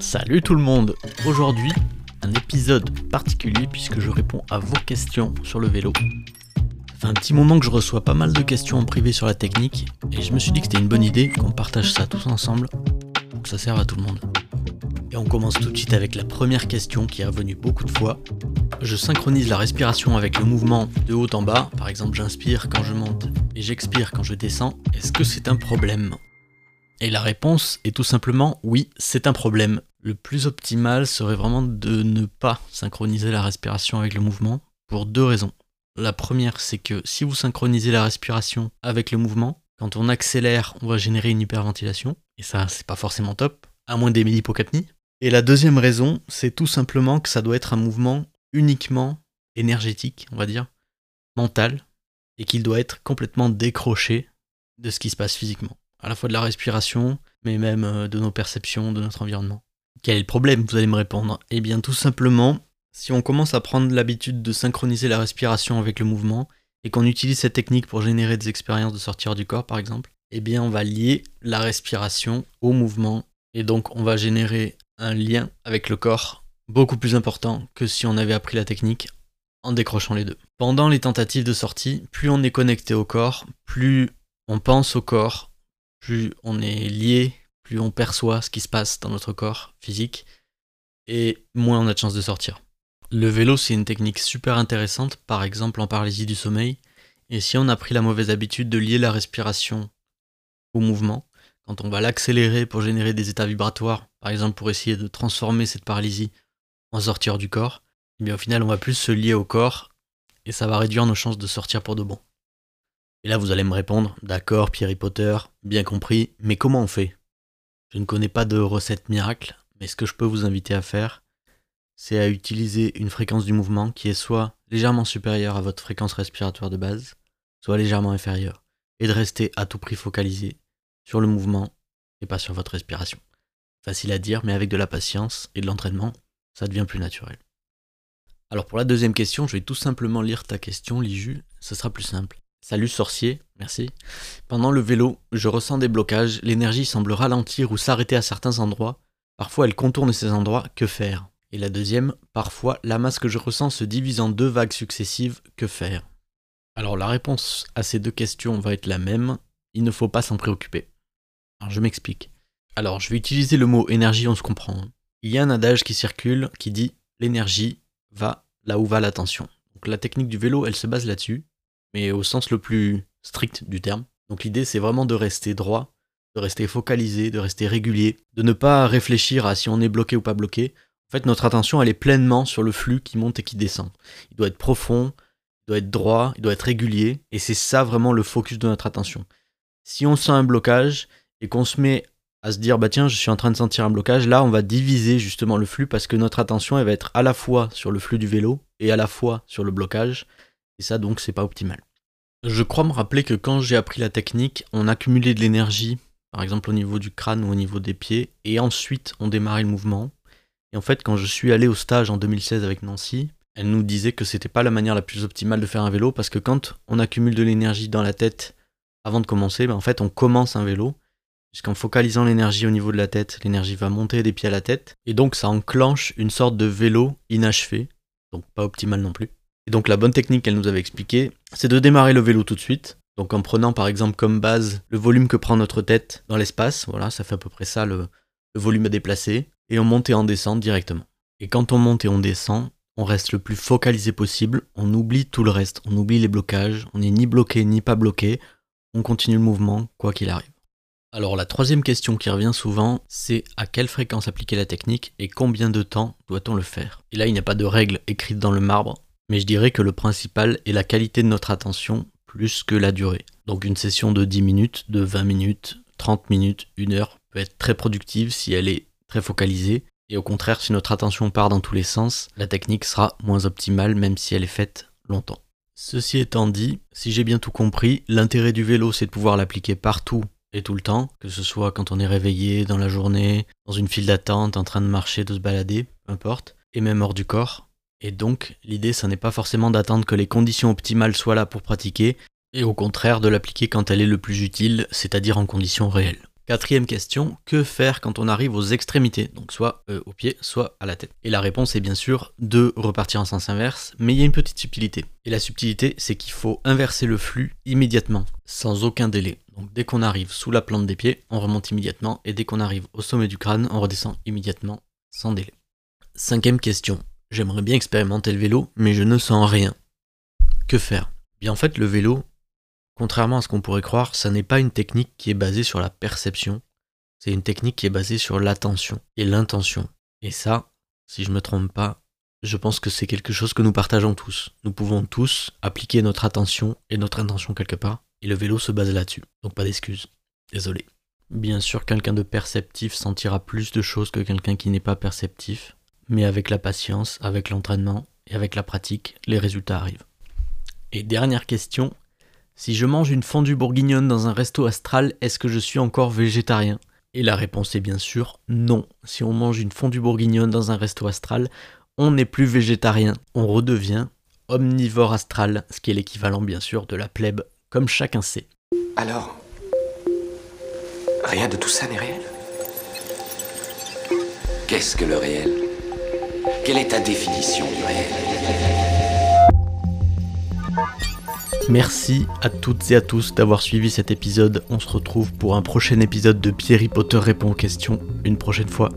Salut tout le monde Aujourd'hui, un épisode particulier puisque je réponds à vos questions sur le vélo. Ça fait un petit moment que je reçois pas mal de questions en privé sur la technique et je me suis dit que c'était une bonne idée qu'on partage ça tous ensemble pour que ça serve à tout le monde. Et on commence tout de suite avec la première question qui est revenue beaucoup de fois. Je synchronise la respiration avec le mouvement de haut en bas, par exemple j'inspire quand je monte et j'expire quand je descends. Est-ce que c'est un problème? Et la réponse est tout simplement oui, c'est un problème. Le plus optimal serait vraiment de ne pas synchroniser la respiration avec le mouvement pour deux raisons. La première, c'est que si vous synchronisez la respiration avec le mouvement, quand on accélère, on va générer une hyperventilation, et ça, c'est pas forcément top, à moins d'aimer l'hypocapnie. Et la deuxième raison, c'est tout simplement que ça doit être un mouvement uniquement énergétique, on va dire, mental, et qu'il doit être complètement décroché de ce qui se passe physiquement. À la fois de la respiration, mais même euh, de nos perceptions, de notre environnement. Quel est le problème Vous allez me répondre? Eh bien tout simplement, si on commence à prendre l'habitude de synchroniser la respiration avec le mouvement, et qu'on utilise cette technique pour générer des expériences de sortir du corps par exemple, eh bien on va lier la respiration au mouvement, et donc on va générer un lien avec le corps beaucoup plus important que si on avait appris la technique en décrochant les deux. Pendant les tentatives de sortie, plus on est connecté au corps, plus on pense au corps, plus on est lié, plus on perçoit ce qui se passe dans notre corps physique, et moins on a de chances de sortir. Le vélo, c'est une technique super intéressante, par exemple en paralysie du sommeil, et si on a pris la mauvaise habitude de lier la respiration au mouvement, quand on va l'accélérer pour générer des états vibratoires, par exemple pour essayer de transformer cette paralysie en sortir du corps, eh bien au final on va plus se lier au corps et ça va réduire nos chances de sortir pour de bon. Et là vous allez me répondre, d'accord Pierre Potter, bien compris, mais comment on fait? Je ne connais pas de recette miracle, mais ce que je peux vous inviter à faire, c'est à utiliser une fréquence du mouvement qui est soit légèrement supérieure à votre fréquence respiratoire de base, soit légèrement inférieure, et de rester à tout prix focalisé sur le mouvement et pas sur votre respiration. Facile à dire, mais avec de la patience et de l'entraînement, ça devient plus naturel. Alors pour la deuxième question, je vais tout simplement lire ta question, Liju, ce sera plus simple. Salut sorcier, merci. Pendant le vélo, je ressens des blocages, l'énergie semble ralentir ou s'arrêter à certains endroits. Parfois elle contourne ces endroits, que faire? Et la deuxième, parfois la masse que je ressens se divise en deux vagues successives, que faire? Alors la réponse à ces deux questions va être la même, il ne faut pas s'en préoccuper. Alors je m'explique. Alors je vais utiliser le mot énergie, on se comprend. Hein. Il y a un adage qui circule qui dit l'énergie va là où va l'attention. Donc la technique du vélo, elle se base là-dessus, mais au sens le plus strict du terme. Donc l'idée, c'est vraiment de rester droit, de rester focalisé, de rester régulier, de ne pas réfléchir à si on est bloqué ou pas bloqué. En fait, notre attention, elle est pleinement sur le flux qui monte et qui descend. Il doit être profond, il doit être droit, il doit être régulier, et c'est ça vraiment le focus de notre attention. Si on sent un blocage et qu'on se met à se dire bah tiens je suis en train de sentir un blocage là on va diviser justement le flux parce que notre attention elle va être à la fois sur le flux du vélo et à la fois sur le blocage et ça donc c'est pas optimal. Je crois me rappeler que quand j'ai appris la technique on accumulait de l'énergie par exemple au niveau du crâne ou au niveau des pieds et ensuite on démarrait le mouvement. Et en fait quand je suis allé au stage en 2016 avec Nancy elle nous disait que c'était pas la manière la plus optimale de faire un vélo parce que quand on accumule de l'énergie dans la tête avant de commencer, bah, en fait on commence un vélo. Puisqu'en focalisant l'énergie au niveau de la tête, l'énergie va monter des pieds à la tête, et donc ça enclenche une sorte de vélo inachevé, donc pas optimal non plus. Et donc la bonne technique qu'elle nous avait expliquée, c'est de démarrer le vélo tout de suite, donc en prenant par exemple comme base le volume que prend notre tête dans l'espace, voilà, ça fait à peu près ça le, volume à déplacer, et on monte et on descend directement. Et quand on monte et on descend, on reste le plus focalisé possible, on oublie tout le reste, on oublie les blocages, on n'est ni bloqué ni pas bloqué, on continue le mouvement quoi qu'il arrive. Alors la troisième question qui revient souvent, c'est à quelle fréquence appliquer la technique et combien de temps doit-on le faire? Et là, il n'y a pas de règle écrite dans le marbre, mais je dirais que le principal est la qualité de notre attention plus que la durée. Donc une session de 10 minutes, de 20 minutes, 30 minutes, 1 heure peut être très productive si elle est très focalisée. Et au contraire, si notre attention part dans tous les sens, la technique sera moins optimale même si elle est faite longtemps. Ceci étant dit, si j'ai bien tout compris, l'intérêt du vélo c'est de pouvoir l'appliquer partout et tout le temps, que ce soit quand on est réveillé, dans la journée, dans une file d'attente, en train de marcher, de se balader, peu importe, et même hors du corps. Et donc, l'idée, ça n'est pas forcément d'attendre que les conditions optimales soient là pour pratiquer, et au contraire de l'appliquer quand elle est le plus utile, c'est-à-dire en conditions réelles. Quatrième question, que faire quand on arrive aux extrémités, donc soit euh, au pied, soit à la tête? Et la réponse est bien sûr de repartir en sens inverse, mais il y a une petite subtilité. Et la subtilité, c'est qu'il faut inverser le flux immédiatement, sans aucun délai. Donc dès qu'on arrive sous la plante des pieds, on remonte immédiatement, et dès qu'on arrive au sommet du crâne, on redescend immédiatement, sans délai. Cinquième question, j'aimerais bien expérimenter le vélo, mais je ne sens rien. Que faire? Bien en fait, le vélo, Contrairement à ce qu'on pourrait croire, ça n'est pas une technique qui est basée sur la perception, c'est une technique qui est basée sur l'attention et l'intention. Et ça, si je me trompe pas, je pense que c'est quelque chose que nous partageons tous. Nous pouvons tous appliquer notre attention et notre intention quelque part, et le vélo se base là-dessus. Donc pas d'excuses. Désolé. Bien sûr, quelqu'un de perceptif sentira plus de choses que quelqu'un qui n'est pas perceptif, mais avec la patience, avec l'entraînement et avec la pratique, les résultats arrivent. Et dernière question, si je mange une fondue bourguignonne dans un resto astral, est-ce que je suis encore végétarien? Et la réponse est bien sûr non. Si on mange une fondue bourguignonne dans un resto astral, on n'est plus végétarien, on redevient omnivore astral, ce qui est l'équivalent bien sûr de la plèbe, comme chacun sait. Alors, rien de tout ça n'est réel? Qu'est-ce que le réel? Quelle est ta définition du Merci à toutes et à tous d'avoir suivi cet épisode. On se retrouve pour un prochain épisode de Pierre Potter répond aux questions une prochaine fois.